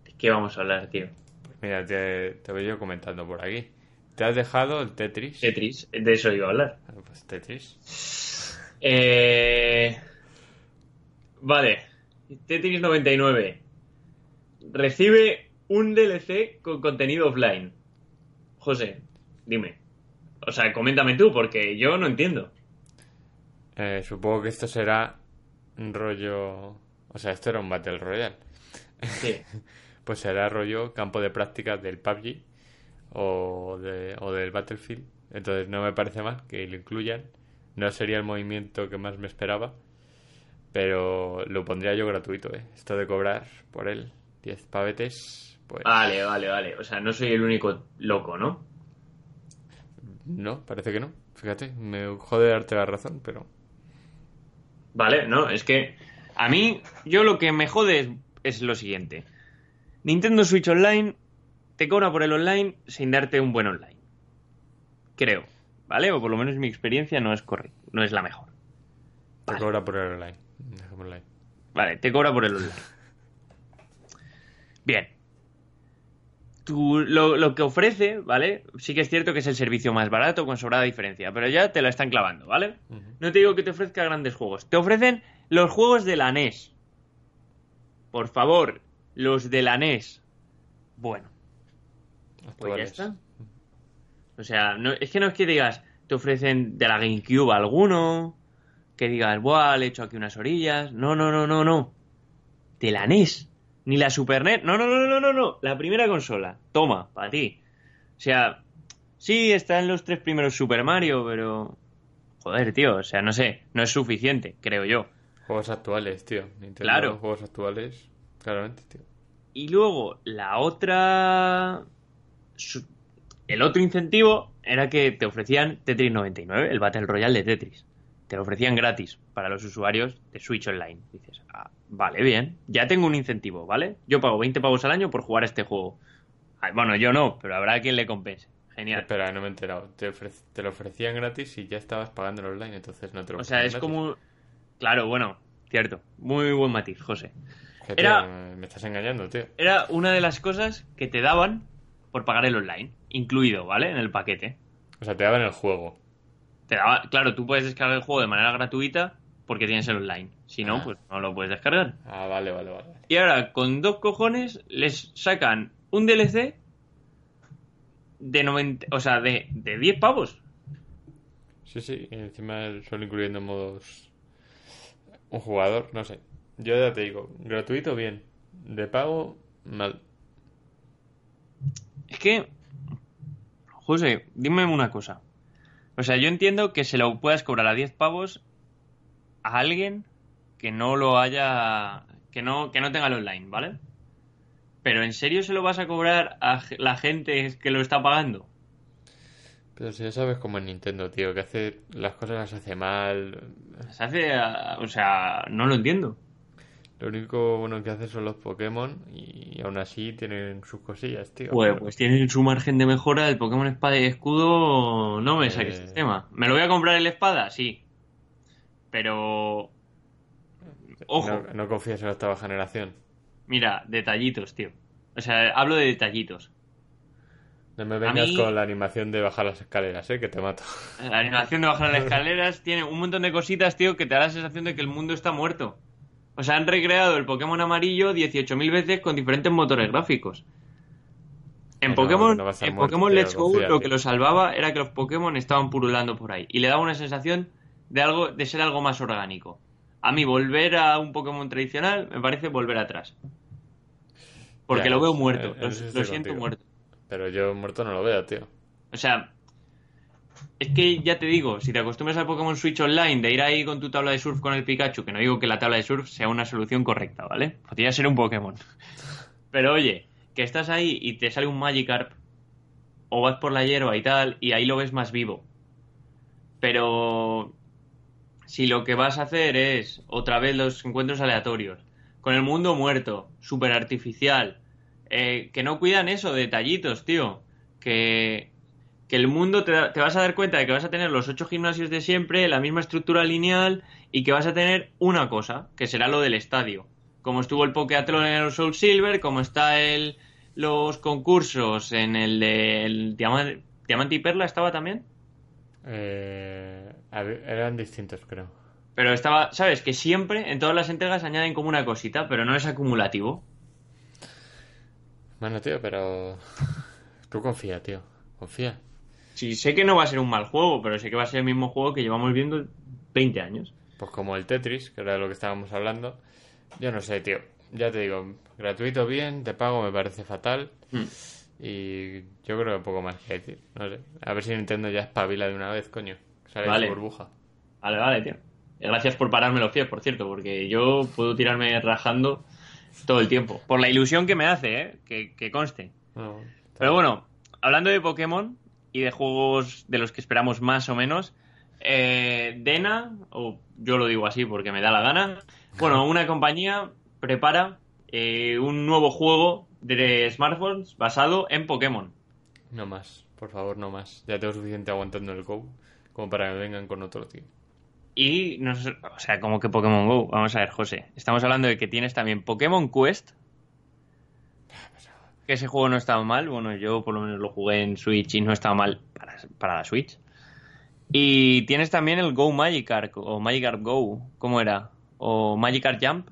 ¿De qué vamos a hablar, tío? Pues mira, te, te voy yo comentando por aquí. ¿Te has dejado el Tetris? Tetris, de eso iba a hablar. Ah, Pues Tetris. Eh, vale, Tetris 99 recibe un DLC con contenido offline. José, dime. O sea, coméntame tú, porque yo no entiendo. Eh, supongo que esto será un rollo. O sea, esto era un Battle Royale. Sí. Pues será rollo campo de prácticas del PUBG o, de, o del Battlefield. Entonces no me parece mal que lo incluyan. No sería el movimiento que más me esperaba. Pero lo pondría yo gratuito, ¿eh? Esto de cobrar por él 10 pavetes, pues. Vale, vale, vale. O sea, no soy el único loco, ¿no? No, parece que no. Fíjate, me jode darte la razón, pero. Vale, no, es que a mí, yo lo que me jode es, es lo siguiente. Nintendo Switch Online te cobra por el online sin darte un buen online. Creo, ¿vale? O por lo menos mi experiencia no es correcta, no es la mejor. Te cobra por el online. Dejémoslo ahí. Vale, te cobra por el online. Bien. Tú, lo, lo que ofrece, ¿vale? Sí que es cierto que es el servicio más barato con sobrada diferencia, pero ya te lo están clavando, ¿vale? No te digo que te ofrezca grandes juegos. Te ofrecen los juegos de la NES. Por favor, los de la NES. Bueno, pues ya está. O sea, no, es que no es que digas, te ofrecen de la GameCube alguno, que digas, buah, le he hecho aquí unas orillas. No, no, no, no, no. De la NES. Ni la Super NES. No, no, no, no, no, no. La primera consola. Toma, para ti. O sea, sí, están los tres primeros Super Mario, pero... Joder, tío, o sea, no sé, no es suficiente, creo yo. Juegos actuales, tío. Nintendo, Claro. Juegos actuales, claramente, tío. Y luego, la otra... El otro incentivo era que te ofrecían Tetris 99, el Battle Royale de Tetris. Te lo ofrecían gratis para los usuarios de Switch Online. Dices, ah, vale, bien. Ya tengo un incentivo, ¿vale? Yo pago 20 pavos al año por jugar este juego. Ah, bueno, yo no, pero habrá quien le compense. Genial. Espera, no me he enterado. Te, lo ofrecían gratis y ya estabas pagando el online, entonces no te lo O sea, es gratis. como... Claro, bueno, cierto. Muy buen matiz, José. Que, tío, era- me- Me estás engañando, tío. Era una de las cosas que te daban por pagar el online, incluido, ¿vale? En el paquete. O sea, te daban el juego. Te daba, claro, tú puedes descargar el juego de manera gratuita porque tienes el online. Si no, Ah. pues no lo puedes descargar. Ah, vale, vale, vale. Y ahora, con dos cojones, les sacan un DLC de 90, o sea, de, de 10 pavos. Sí, sí, encima solo incluyendo modos. Un jugador, no sé. Yo ya te digo, gratuito, bien. De pago, mal. Es que, José, dime una cosa. O sea, yo entiendo que se lo puedas cobrar a 10 pavos a alguien que no lo haya, que no, que no tenga el online, ¿vale? Pero ¿en serio se lo vas a cobrar a la gente que lo está pagando? Pero si ya sabes cómo es Nintendo, tío, que hace las cosas las hace mal. Se hace, o sea, no lo entiendo. Lo único bueno que hace son los Pokémon y, aún así tienen sus cosillas, tío. Pues, pues tienen su margen de mejora. El Pokémon Espada y Escudo no me saques Eh. el tema. ¿Me lo voy a comprar el Espada? Sí. Pero... Ojo, No, no confías en la octava generación. mira, detallitos, tío. O sea, hablo de detallitos. No me vengas mí- con la animación de bajar las escaleras, eh, que te mato. La animación de bajar las escaleras tiene un montón de cositas, tío, que te da la sensación de que el mundo está muerto. O sea, han recreado el Pokémon amarillo 18.000 veces con diferentes motores gráficos. En Pokémon, no en Pokémon Let's Go confía, lo que lo salvaba era que los Pokémon estaban purulando por ahí y le daba una sensación de algo de ser algo más orgánico. A mí volver a un Pokémon tradicional me parece volver atrás. Porque Ya, lo veo muerto, en lo, siento contigo. muerto. Pero yo muerto no lo veo, tío. O sea, es que ya te digo, si te acostumbras al Pokémon Switch Online de ir ahí con tu tabla de surf con el Pikachu, que no digo que la tabla de surf sea una solución correcta, ¿vale? Podría ser un Pokémon. Pero oye, que estás ahí y te sale un Magikarp, o vas por la hierba y tal, y ahí lo ves más vivo. Pero si lo que vas a hacer es otra vez los encuentros aleatorios, con el mundo muerto, súper artificial, eh, que no cuidan eso, detallitos, tío, que, que el mundo te, da- te vas a dar cuenta de que vas a tener los ocho gimnasios de siempre, la misma estructura lineal y que vas a tener una cosa, que será lo del estadio. Como estuvo el Pokéathlon en el Soul Silver, como está el, los concursos en el del Diamante, Diamante y Perla, ¿estaba también? Eh, eran distintos, creo. Pero estaba, ¿sabes? Que siempre en todas las entregas añaden como una cosita, pero no es acumulativo. Bueno, tío, pero... Tú confía, tío. Confía. Sí, sé que no va a ser un mal juego, pero sé que va a ser el mismo juego que llevamos viendo 20 años. Pues como el Tetris, que era de lo que estábamos hablando. Yo no sé, tío. Ya te digo, gratuito bien, te pago me parece fatal. Mm. Y yo creo que poco más que decir. No sé. A ver si Nintendo ya espabila de una vez, coño. Sale Vale. su burbuja. Vale, vale, tío. Gracias por pararme los pies, por cierto, porque yo puedo tirarme rajando todo el tiempo. Por la ilusión que me hace, ¿eh? Que, que conste. No, está Pero bueno, hablando de Pokémon y de juegos de los que esperamos más o menos, eh, Dena, o yo lo digo así porque me da la gana, bueno, una compañía prepara eh, un nuevo juego de smartphones basado en Pokémon. No más, por favor, no más. Ya tengo suficiente aguantando el Go como para que me vengan con otro, tío. Y, no o sea, como que Pokémon Go. Vamos a ver, José. Estamos hablando de que tienes también Pokémon Quest. Que ese juego no estaba mal. Bueno, yo por lo menos lo jugué en Switch y no estaba mal para, para la Switch. Y tienes también el Go Magikarp o Magikarp Go. ¿Cómo era? O Magikarp Jump.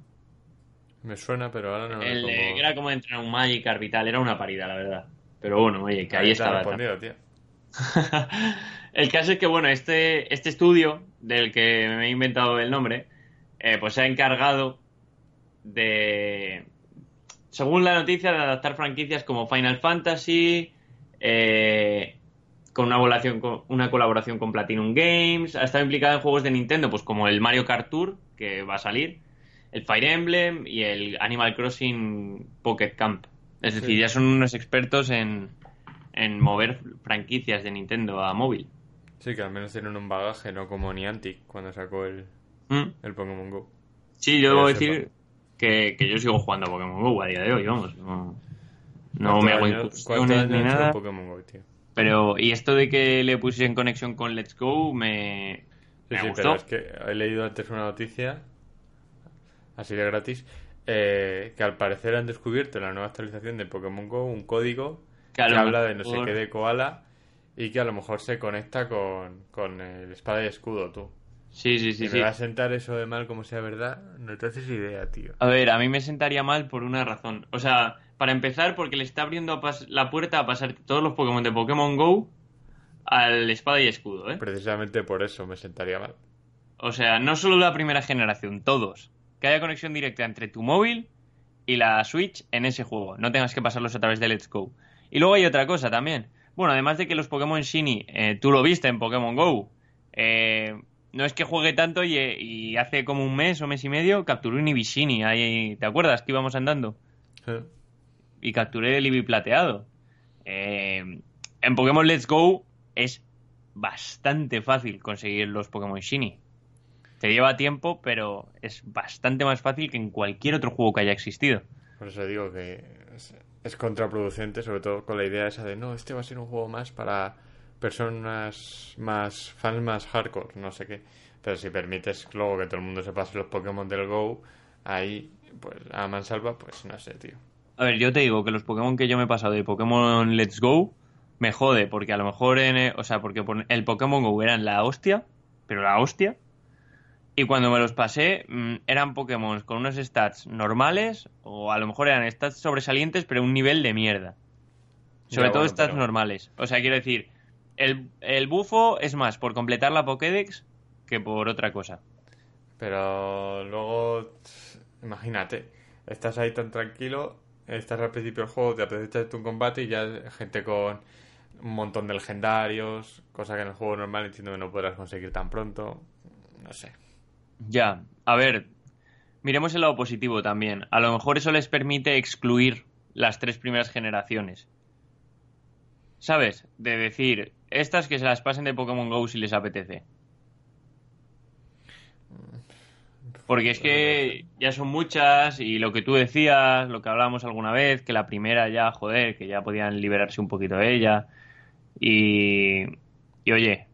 Me suena, pero ahora no El, eh, que era como entrar un Magikarp y tal. Era una parida, la verdad. Pero bueno, oye, que ahí Ahí estaba. tío. el caso es que, bueno, este, este estudio, del que me he inventado el nombre, eh, pues se ha encargado de, según la noticia, de adaptar franquicias como Final Fantasy, eh, con una colaboración, con una colaboración con Platinum Games, ha estado implicada en juegos de Nintendo, pues como el Mario Kart Tour, que va a salir, el Fire Emblem y el Animal Crossing Pocket Camp. Es decir, Sí. ya son unos expertos en, en mover franquicias de Nintendo a móvil. Sí, que al menos tienen un bagaje, no como Niantic cuando sacó el, Mm. el Pokémon Go. Sí, yo debo decir. Que, que yo sigo jugando a Pokémon GO a día de hoy, vamos. No, no ¿Cuántos me hago años- ¿Cuántos incursiones ni nada. Pokémon Go, tío? Pero, y esto de que le pusiesen conexión con Let's Go me, Sí, me sí, gustó. pero es que he leído antes una noticia, así de gratis, eh, que al parecer han descubierto en la nueva actualización de Pokémon Go un código Que que, habla de no sé qué de koala y que a lo mejor se conecta con, con el espada y escudo, tú. Sí, sí, sí, sí. me va a sentar eso de mal como sea verdad, no te haces idea, tío. A ver, a mí me sentaría mal por una razón. O sea, para empezar, porque le está abriendo la puerta a pasar todos los Pokémon de Pokémon Go al espada y escudo, ¿eh? Precisamente por eso me sentaría mal. O sea, no solo la primera generación, todos. Que haya conexión directa entre tu móvil y la Switch en ese juego. No tengas que pasarlos a través de Let's Go. Y luego hay otra cosa también. Bueno, además de que los Pokémon Shiny, eh, tú lo viste en Pokémon Go. eh, no es que juegue tanto y, eh, y hace como un mes o mes y medio capturé un Ibishini. Ahí, ¿Te acuerdas que íbamos andando? ¿Eh? y capturé el Eevee plateado. Eh, en Pokémon Let's Go es bastante fácil conseguir los Pokémon Shiny. Te lleva tiempo, pero es bastante más fácil que en cualquier otro juego que haya existido. Por eso digo que es, es contraproducente, sobre todo con la idea esa de no, este va a ser un juego más para personas más fans más hardcore, no sé qué. Pero si permites luego que todo el mundo se pase los Pokémon del Go, ahí, pues a mansalva, pues no sé, tío. A ver, yo te digo que los Pokémon que yo me he pasado de Pokémon Let's Go me jode, porque a lo mejor en, eh, o sea, porque por- el Pokémon Go eran la hostia, pero la hostia. Y cuando me los pasé, mm, eran Pokémon con unos stats normales, o a lo mejor eran stats sobresalientes, pero un nivel de mierda. Sobre Ya, todo bueno, stats pero- normales. O sea, quiero decir, el, el bufo es más por completar la Pokédex que por otra cosa. Pero luego, imagínate, estás ahí tan tranquilo, estás al principio del juego, te apetece un combate y ya gente con un montón de legendarios, cosa que en el juego normal entiendo que no podrás conseguir tan pronto. No sé. Ya, a ver, miremos el lado positivo también. A lo mejor eso les permite excluir las tres primeras generaciones. ¿Sabes? De decir, estas que se las pasen de Pokémon Go si les apetece. Porque es que ya son muchas y lo que tú decías, lo que hablábamos alguna vez, que la primera ya, joder, que ya podían liberarse un poquito de ella. Y, y oye,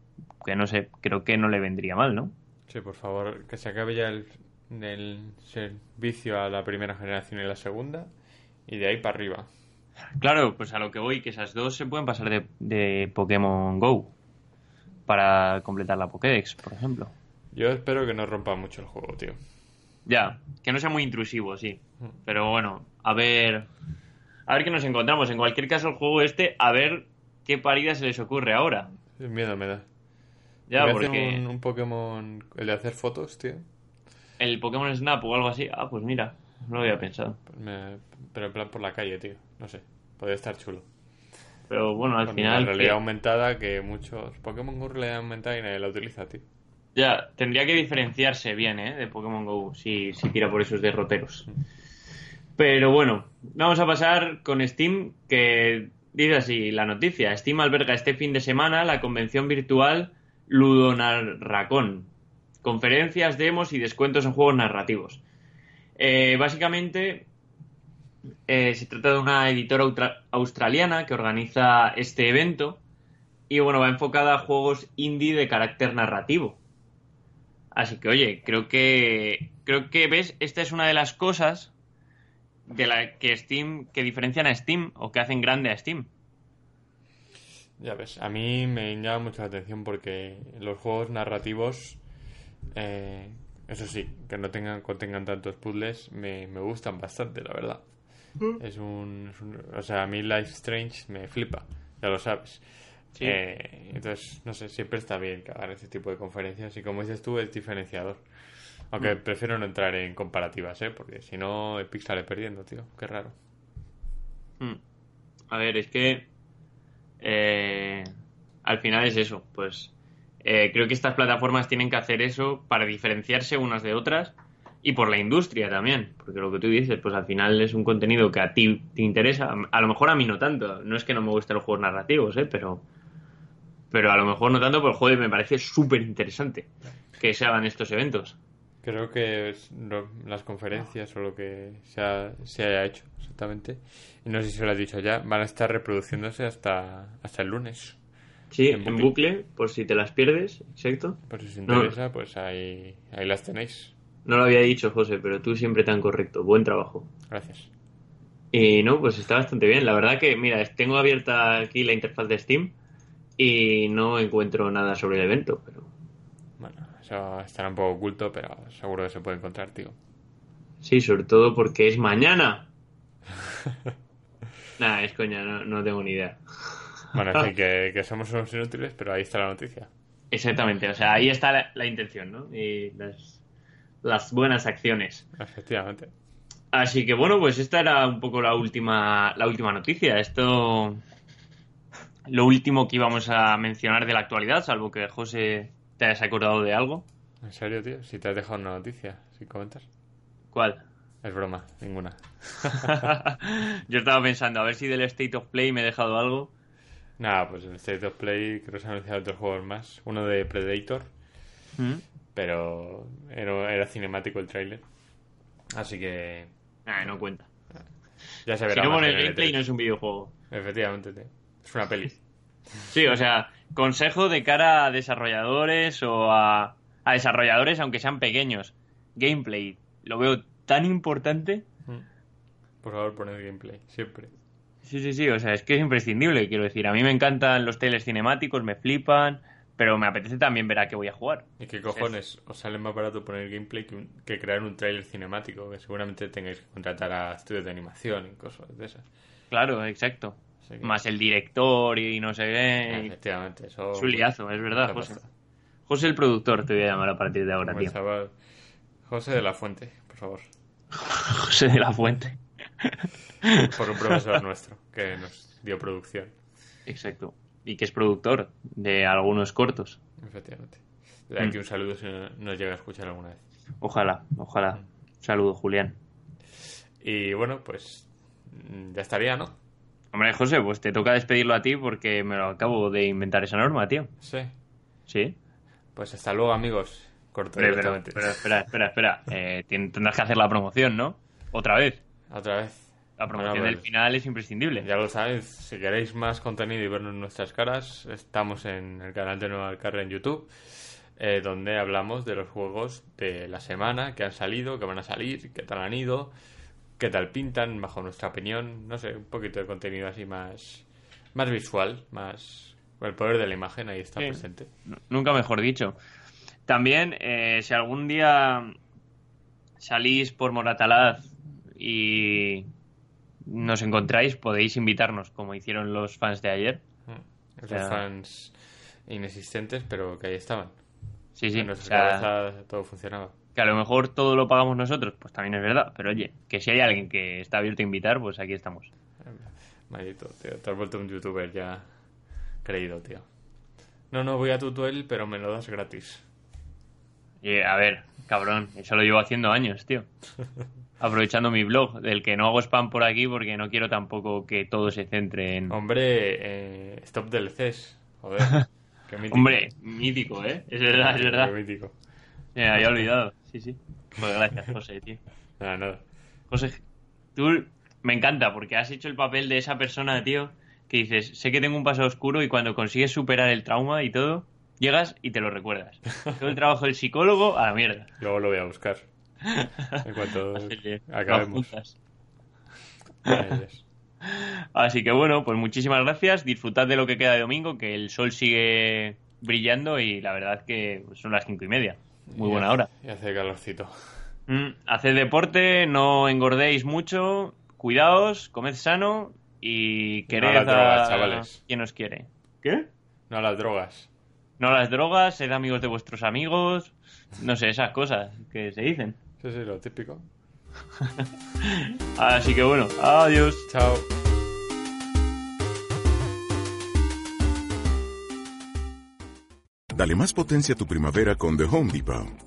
que no sé, creo que no le vendría mal, ¿no? Sí, por favor, que se acabe ya el, el servicio a la primera generación y la segunda, y de ahí para arriba. Claro, pues a lo que voy, que esas dos se pueden pasar de, de Pokémon Go para completar la Pokédex, por ejemplo. Yo espero que no rompa mucho el juego, tío. Ya, que no sea muy intrusivo, sí. Pero bueno, a ver. A ver qué nos encontramos. En cualquier caso, el juego este, a ver qué parida se les ocurre ahora. Miedo me da. Ya, porque un, un Pokémon, el de hacer fotos, tío. el Pokémon Snap o algo así. Ah, pues mira, no lo había pensado. Me- pero en plan por la calle, tío. No sé. Podría estar chulo. Pero bueno, al Con final. la realidad aumentada que muchos Pokémon Go realidad aumentada y nadie la utiliza, tío. Ya, tendría que diferenciarse bien, ¿eh? De Pokémon Go, si, si tira por esos derroteros. Pero bueno, vamos a pasar con Steam, que dice así la noticia. Steam alberga este fin de semana la convención virtual Ludonarracon. Conferencias, demos y descuentos en juegos narrativos. Eh, básicamente, eh, se trata de una editora australiana que organiza este evento y bueno, va enfocada a juegos indie de carácter narrativo. Así que, oye, creo que. Creo que, ¿ves? Esta es una de las cosas de la que Steam. que diferencian a Steam o que hacen grande a Steam. Ya ves, a mí me llama mucho la atención porque los juegos narrativos, eh, eso sí, que no tengan contengan tantos puzzles, me, me gustan bastante, la verdad. Es un, es un- O sea, a mí Life Strange me flipa, ya lo sabes. Sí. Eh, entonces, no sé, siempre está bien que hagan este tipo de conferencias y como dices tú, es diferenciador. Aunque prefiero no entrar en comparativas, ¿eh? Porque si no, Epic sale perdiendo, tío. Qué raro. Hmm. A ver, es que. eh, al final es eso, pues eh, creo que estas plataformas tienen que hacer eso para diferenciarse unas de otras y por la industria también, porque lo que tú dices, pues al final es un contenido que a ti te interesa, a lo mejor a mí no tanto, no es que no me gusten los juegos narrativos, ¿eh? pero, pero a lo mejor no tanto, pero joder, me parece súper interesante que se hagan estos eventos. Creo que es lo- las conferencias o lo que se, ha- se haya hecho exactamente, y no sé si se lo has dicho ya, van a estar reproduciéndose hasta, hasta el lunes. Sí, En en bucle. bucle, por si te las pierdes, exacto. Por si os No. interesa, pues ahí, ahí las tenéis. No lo había dicho, José, pero tú siempre tan correcto. Buen trabajo. Gracias. Y no, pues está bastante bien. La verdad que, mira, tengo abierta aquí la interfaz de Steam y no encuentro nada sobre el evento, pero Bueno, eso estará un poco oculto, pero seguro que se puede encontrar, tío. sí, sobre todo porque es mañana. Nada, es coña, no, no tengo ni idea. Bueno, que, que somos unos inútiles, pero ahí está la noticia. Exactamente, o sea, ahí está la, la intención, ¿no? Y las, las buenas acciones. Efectivamente. Así que bueno, pues esta era un poco la última, la última noticia. Esto, lo último que íbamos a mencionar de la actualidad, salvo que José te hayas acordado de algo. En serio, tío, si te has dejado una noticia, sin comentar. ¿Cuál? Es broma, ninguna. Yo estaba pensando, a ver si del State of Play me he dejado algo. Nada, pues en State of Play creo que se han anunciado otros juegos más. Uno de Predator, ¿Mm? Pero era, era cinemático el tráiler. Así que Nah, no cuenta. ya se Si verá. no más pone en el gameplay E3. no es un videojuego. Efectivamente, tío. Es una peli. Sí, o sea, consejo de cara a desarrolladores o a, a desarrolladores, aunque sean pequeños. Gameplay, lo veo tan importante. Por favor, poned gameplay, siempre. Sí, sí, sí, o sea, es que es imprescindible, quiero decir. A mí me encantan los trailers cinemáticos, me flipan, pero me apetece también ver a qué voy a jugar. ¿Y qué cojones? Os sale más barato poner gameplay que, un- que crear un tráiler cinemático, que seguramente tengáis que contratar a estudios de animación y cosas de esas. Claro, exacto. Que- Más el director y no sé qué. y- Efectivamente, eso... Es un liazo, es verdad, José. José el productor te voy a llamar a partir de ahora, tío. José de la Fuente, por favor. José de la Fuente. Por un profesor nuestro que nos dio producción. Exacto. Y que es productor de algunos cortos. Efectivamente. De aquí un saludo si no- nos llega a escuchar alguna vez. Ojalá, ojalá. Saludo, Julián. Y bueno, pues mm, ya estaría, ¿no? Hombre, José, pues te toca despedirlo a ti porque me lo acabo de inventar esa norma, tío. Sí. ¿Sí? Pues hasta luego, amigos. Corto Pero, pero, pero espera, espera, espera. Eh, tendrás que hacer la promoción, ¿no? Otra vez. Otra vez. La promoción Bueno, del pues, final es imprescindible. Ya lo sabéis, si queréis más contenido y vernos nuestras caras, estamos en el canal de Nueva Alcarra en YouTube, eh, donde hablamos de los juegos de la semana que han salido, que van a salir, qué tal han ido, qué tal pintan, bajo nuestra opinión, no sé, un poquito de contenido así más, más visual, más... El poder de la imagen ahí está Sí. presente. Nunca mejor dicho. También, eh, si algún día salís por Moratalaz y nos encontráis, podéis invitarnos, como hicieron los fans de ayer. Mm. Esos sea- fans inexistentes, pero que ahí estaban. Sí, sí. en O nuestra sea, cabeza todo funcionaba. que a lo mejor todo lo pagamos nosotros, pues también es verdad. Pero oye, que si hay alguien que está abierto a invitar, pues aquí estamos. Maldito, tío. Te has vuelto un youtuber ya creído, tío. No, no, voy a Tutuel, pero me lo das gratis. Y, a ver, cabrón, eso lo llevo haciendo años, tío. Aprovechando mi blog, del que no hago spam por aquí porque no quiero tampoco que todo se centre en... Hombre, eh, stop DLCs. Joder. Qué mítico. Hombre, mítico, ¿eh? Es verdad, es verdad. Qué mítico. Me había olvidado. Sí, sí. Pues gracias, José, tío. Nada, nada. José, tú me encanta porque has hecho el papel de esa persona, tío, que dices, sé que tengo un pasado oscuro y cuando consigues superar el trauma y todo, llegas y te lo recuerdas. Todo el trabajo del psicólogo a la mierda. Luego lo voy a buscar. En cuanto Así que lo acabemos. Así que bueno, pues muchísimas gracias. Disfrutad de lo que queda de domingo, que el sol sigue brillando y la verdad que son las cinco y media. Muy Y buena hace- hora. Y hace calorcito. Mm, haced deporte, no engordéis mucho, cuidaos, comed sano y quered las drogas, a chavales. quien os quiere. ¿Qué? No a las drogas. No las drogas, sed amigos de vuestros amigos, no sé, esas cosas que se dicen. Sí, sí, lo típico. Así que bueno, adiós. Chao. Dale más potencia a tu primavera con The Home Depot.